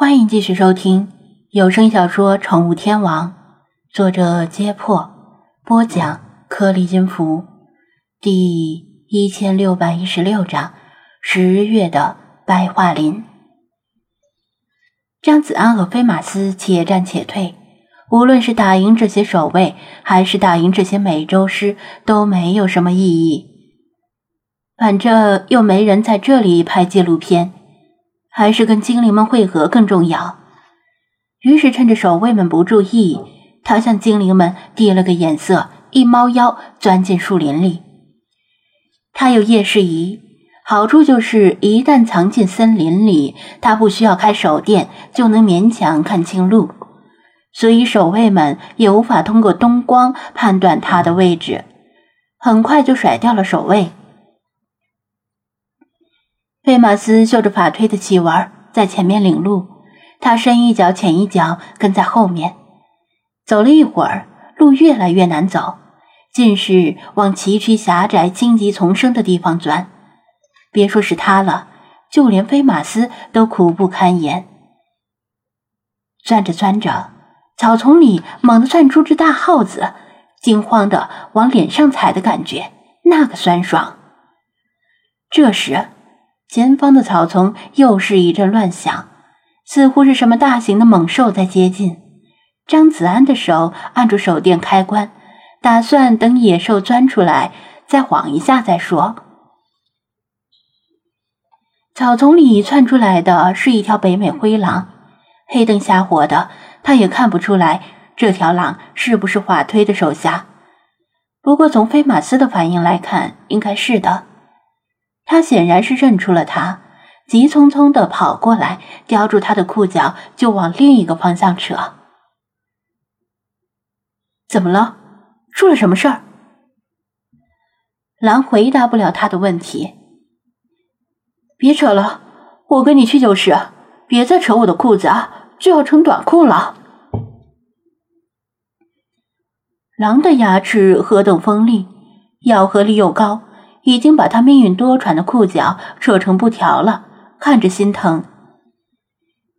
欢迎继续收听有声小说《宠物天王》，作者：揭破，播讲：颗粒金服，第一千六百一十六章：十月的白桦林。张子安和飞马斯且战且退，无论是打赢这些守卫，还是打赢这些美洲狮，都没有什么意义。反正又没人在这里拍纪录片。还是跟精灵们会合更重要。于是趁着守卫们不注意，他向精灵们递了个眼色，一猫腰钻进树林里。他有夜视仪，好处就是一旦藏进森林里，他不需要开手电就能勉强看清路，所以守卫们也无法通过灯光判断他的位置。很快就甩掉了守卫。费马斯嗅着法推的气味，在前面领路，他深一脚浅一脚跟在后面。走了一会儿，路越来越难走，尽是往崎岖狭窄、荆棘丛生的地方钻。别说是他了，就连菲马斯都苦不堪言。钻着钻着，草丛里猛地窜出只大耗子，惊慌的往脸上踩的感觉，那个酸爽。这时。前方的草丛又是一阵乱响，似乎是什么大型的猛兽在接近。张子安的手按住手电开关，打算等野兽钻出来再晃一下再说。草丛里窜出来的是一条北美灰狼，黑灯瞎火的，他也看不出来这条狼是不是华推的手下。不过从菲马斯的反应来看，应该是的。他显然是认出了他，急匆匆的跑过来，叼住他的裤脚就往另一个方向扯。怎么了？出了什么事儿？狼回答不了他的问题。别扯了，我跟你去就是。别再扯我的裤子啊，就要成短裤了。狼的牙齿何等锋利，咬合力又高。已经把他命运多舛的裤脚扯成布条了，看着心疼。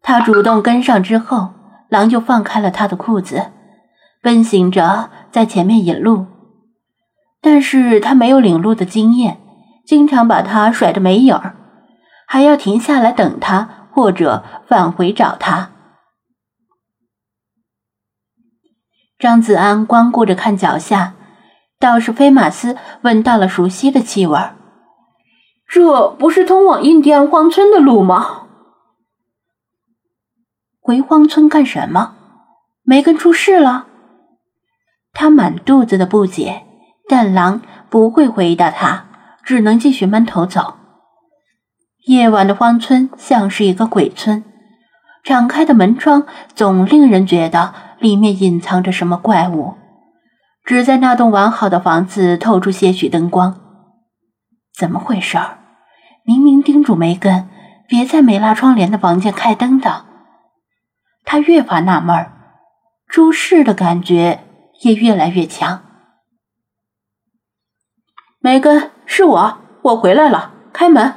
他主动跟上之后，狼就放开了他的裤子，奔行着在前面引路。但是他没有领路的经验，经常把他甩得没影儿，还要停下来等他，或者返回找他。张子安光顾着看脚下。倒是菲马斯闻到了熟悉的气味这不是通往印第安荒村的路吗？回荒村干什么？梅根出事了？他满肚子的不解，但狼不会回答他，只能继续闷头走。夜晚的荒村像是一个鬼村，敞开的门窗总令人觉得里面隐藏着什么怪物。只在那栋完好的房子透出些许灯光，怎么回事儿？明明叮嘱梅根别在没拉窗帘的房间开灯的，他越发纳闷儿，出事的感觉也越来越强。梅根，是我，我回来了，开门。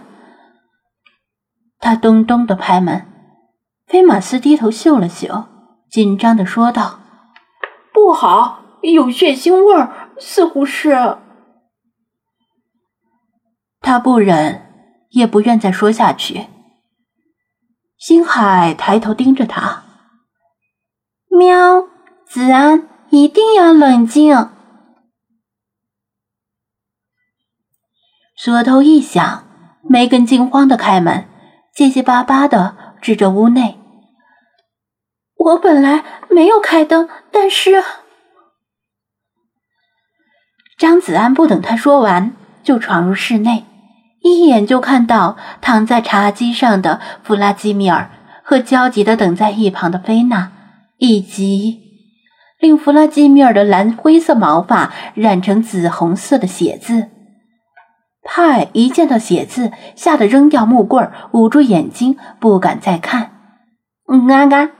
他咚咚的拍门，菲马斯低头嗅了嗅，紧张的说道：“不好。”有血腥味儿，似乎是。他不忍，也不愿再说下去。星海抬头盯着他，喵，子安，一定要冷静。锁头一响，梅根惊慌的开门，结结巴巴的指着屋内：“我本来没有开灯，但是……”张子安不等他说完，就闯入室内，一眼就看到躺在茶几上的弗拉基米尔和焦急的等在一旁的菲娜，以及令弗拉基米尔的蓝灰色毛发染成紫红色的血字。派一见到血字，吓得扔掉木棍，捂住眼睛，不敢再看。嗯啊啊！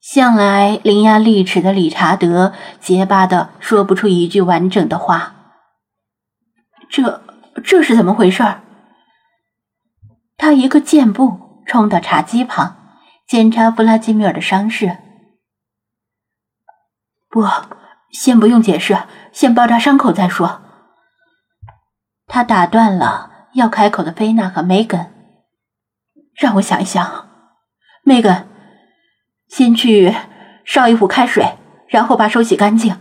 向来伶牙俐齿的理查德结巴的说不出一句完整的话。这这是怎么回事？他一个箭步冲到茶几旁，检查弗拉基米尔的伤势。不，先不用解释，先包扎伤口再说。他打断了要开口的菲娜和梅根。让我想一想，梅根，先去烧一壶开水，然后把手洗干净。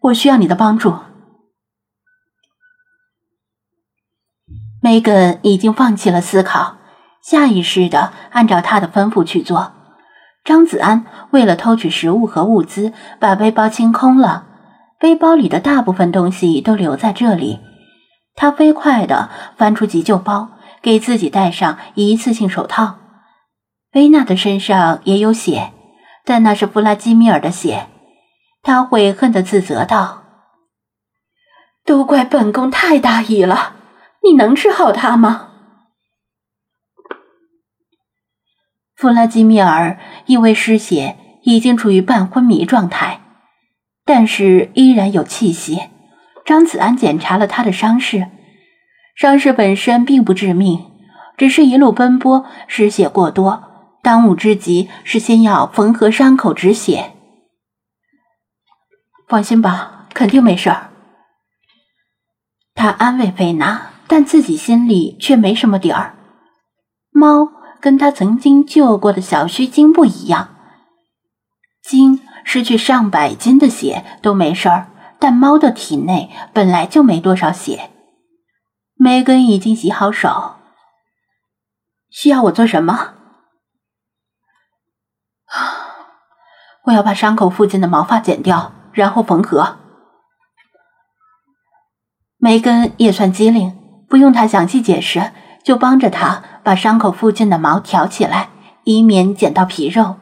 我需要你的帮助。梅根已经放弃了思考，下意识的按照他的吩咐去做。张子安为了偷取食物和物资，把背包清空了，背包里的大部分东西都留在这里。他飞快的翻出急救包，给自己戴上一次性手套。薇娜的身上也有血，但那是弗拉基米尔的血。他悔恨的自责道：“都怪本宫太大意了，你能治好他吗？”弗拉基米尔因为失血已经处于半昏迷状态，但是依然有气息。张子安检查了他的伤势，伤势本身并不致命，只是一路奔波失血过多，当务之急是先要缝合伤口止血。放心吧，肯定没事儿。他安慰菲娜，但自己心里却没什么底儿。猫跟他曾经救过的小须鲸不一样，鲸失去上百斤的血都没事儿，但猫的体内本来就没多少血。梅根已经洗好手，需要我做什么？我要把伤口附近的毛发剪掉。然后缝合。梅根也算机灵，不用他详细解释，就帮着他把伤口附近的毛挑起来，以免剪到皮肉。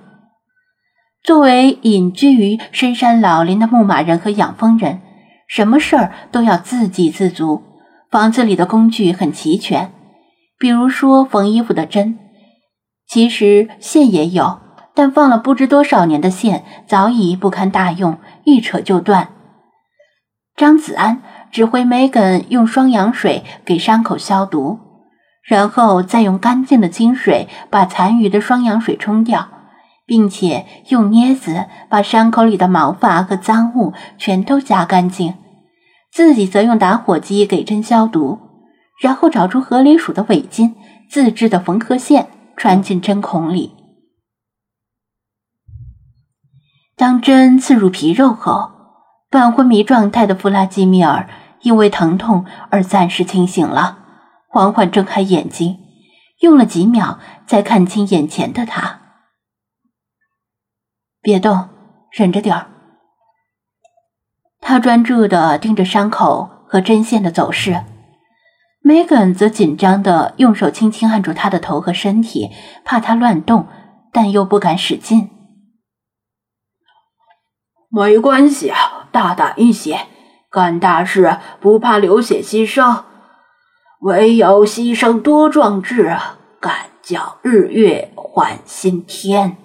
作为隐居于深山老林的牧马人和养蜂人，什么事儿都要自给自足。房子里的工具很齐全，比如说缝衣服的针，其实线也有。但放了不知多少年的线早已不堪大用，一扯就断。张子安指挥梅根用双氧水给伤口消毒，然后再用干净的清水把残余的双氧水冲掉，并且用镊子把伤口里的毛发和脏物全都夹干净。自己则用打火机给针消毒，然后找出河狸鼠的尾巾，自制的缝合线穿进针孔里。当针刺入皮肉后，半昏迷状态的弗拉基米尔因为疼痛而暂时清醒了，缓缓睁开眼睛，用了几秒才看清眼前的他。别动，忍着点儿。他专注的盯着伤口和针线的走势，梅根则紧张的用手轻轻按住他的头和身体，怕他乱动，但又不敢使劲。没关系，大胆一些，干大事不怕流血牺牲，唯有牺牲多壮志，敢叫日月换新天。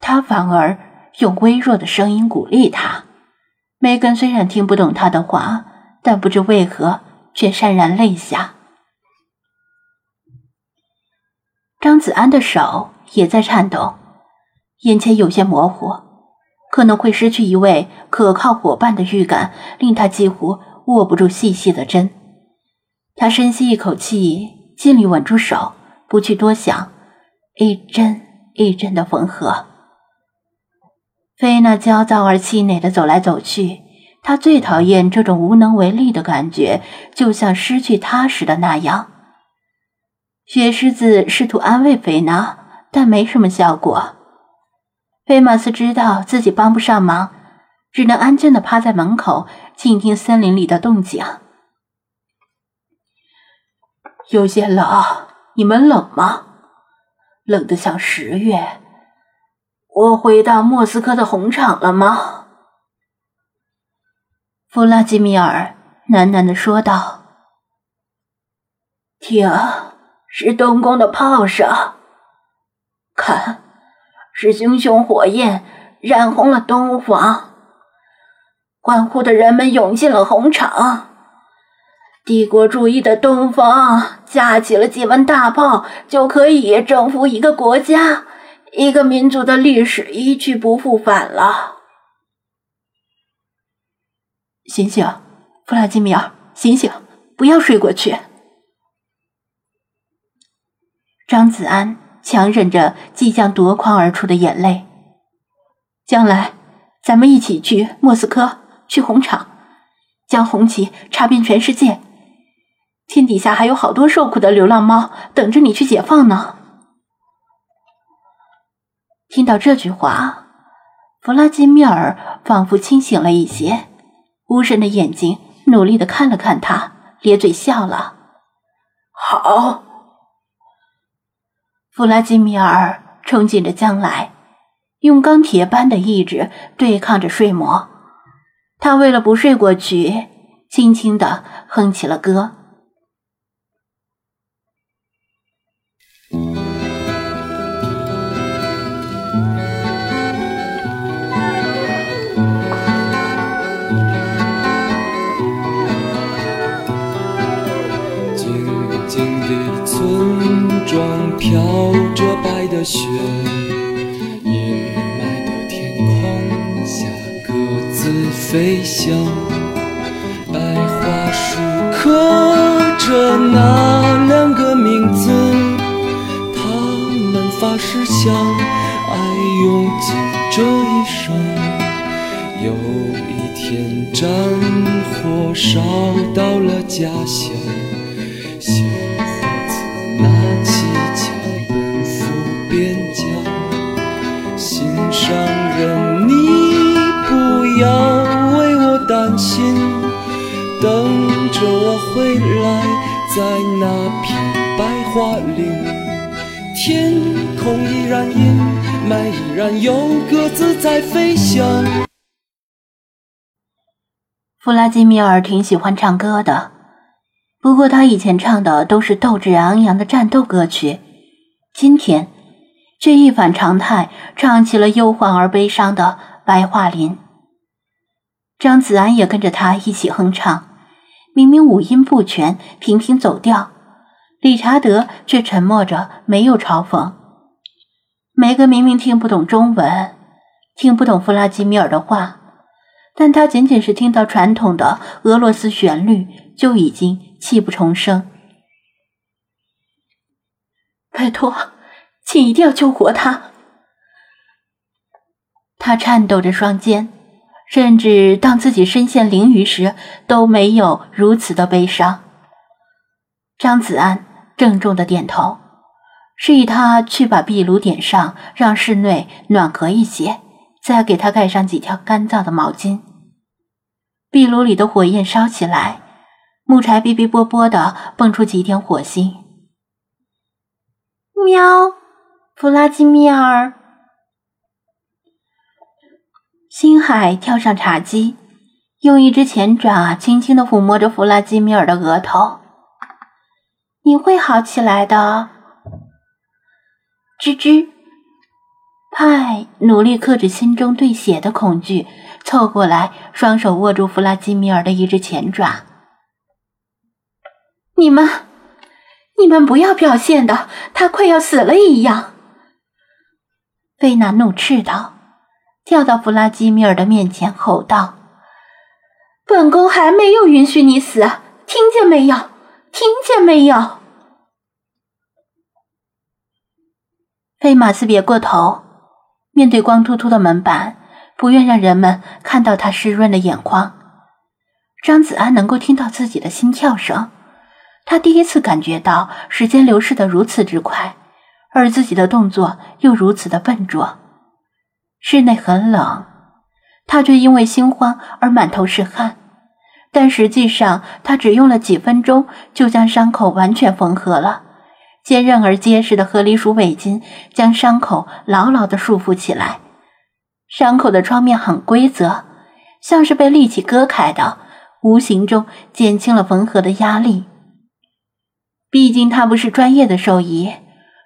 他反而用微弱的声音鼓励他。梅根虽然听不懂他的话，但不知为何却潸然泪下。张子安的手也在颤抖。眼前有些模糊，可能会失去一位可靠伙伴的预感令他几乎握不住细细的针。他深吸一口气，尽力稳住手，不去多想，一针一针的缝合。菲娜焦躁而气馁的走来走去，她最讨厌这种无能为力的感觉，就像失去他时的那样。雪狮子试图安慰菲娜，但没什么效果。菲马斯知道自己帮不上忙，只能安静的趴在门口，静听森林里的动静。有些冷，你们冷吗？冷得像十月。我回到莫斯科的红场了吗？弗拉基米尔喃喃的说道：“听，是东宫的炮声。看。”是熊熊火焰染红了东方，欢呼的人们涌进了红场。帝国主义的东方架起了几门大炮，就可以征服一个国家、一个民族的历史一去不复返了。醒醒，弗拉基米尔，醒醒，不要睡过去。张子安强忍着即将夺眶而出的眼泪。将来，咱们一起去莫斯科，去红场，将红旗插遍全世界。天底下还有好多受苦的流浪猫等着你去解放呢。听到这句话，弗拉基米尔仿佛清醒了一些，无神的眼睛努力的看了看他，咧嘴笑了。好，弗拉基米尔憧憬着将来，用钢铁般的意志对抗着睡魔。他为了不睡过去，轻轻的哼起了歌。飘着白的雪，阴霾的天空下各自飞翔。白桦树刻着那两个名字，他们发誓相爱用尽这一生。有一天战火烧到了家乡，在那片白桦林，天空依然阴霾，依然有鸽子在飞翔。弗拉基米尔挺喜欢唱歌的，不过他以前唱的都是斗志昂扬的战斗歌曲，今天。却一反常态，唱起了忧患而悲伤的《白桦林》。张子安也跟着他一起哼唱，明明五音不全，频频走调。理查德却沉默着，没有嘲讽。梅格明明听不懂中文，听不懂弗拉基米尔的话，但他仅仅是听到传统的俄罗斯旋律，就已经泣不成声。拜托。请一定要救活他！他颤抖着双肩，甚至当自己身陷囹圄时都没有如此的悲伤。张子安郑重的点头，示意他去把壁炉点上，让室内暖和一些，再给他盖上几条干燥的毛巾。壁炉里的火焰烧起来，木柴哔哔啵啵的蹦出几点火星。喵。弗拉基米尔，星海跳上茶几，用一只前爪轻轻的抚摸着弗拉基米尔的额头。你会好起来的，吱吱。派努力克制心中对血的恐惧，凑过来，双手握住弗拉基米尔的一只前爪。你们，你们不要表现的他快要死了一样。菲娜怒斥道，跳到弗拉基米尔的面前吼道：“本宫还没有允许你死，听见没有？听见没有？”费马斯别过头，面对光秃秃的门板，不愿让人们看到他湿润的眼眶。张子安能够听到自己的心跳声，他第一次感觉到时间流逝的如此之快。而自己的动作又如此的笨拙，室内很冷，他却因为心慌而满头是汗。但实际上，他只用了几分钟就将伤口完全缝合了。坚韧而结实的河狸鼠围巾将伤口牢牢地束缚起来，伤口的创面很规则，像是被利器割开的，无形中减轻了缝合的压力。毕竟他不是专业的兽医。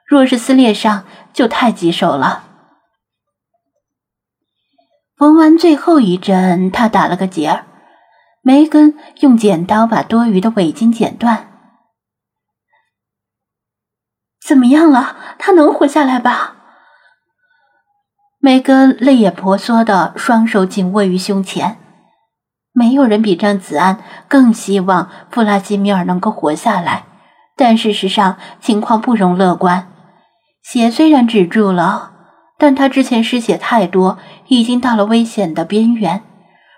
若是撕裂伤，就太棘手了。缝完最后一针，他打了个结儿，梅根用剪刀把多余的围巾剪断。怎么样了？他能活下来吧？梅根泪眼婆娑的双手紧握于胸前。没有人比张子安更希望弗拉基米尔能够活下来，但事实上情况不容乐观。血虽然止住了，但他之前失血太多，已经到了危险的边缘。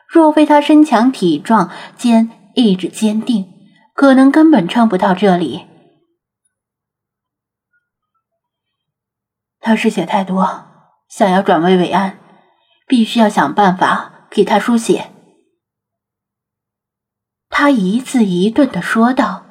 若非他身强体壮兼意志坚定，可能根本撑不到这里。他失血太多，想要转危为安，必须要想办法给他输血。他一字一顿的说道。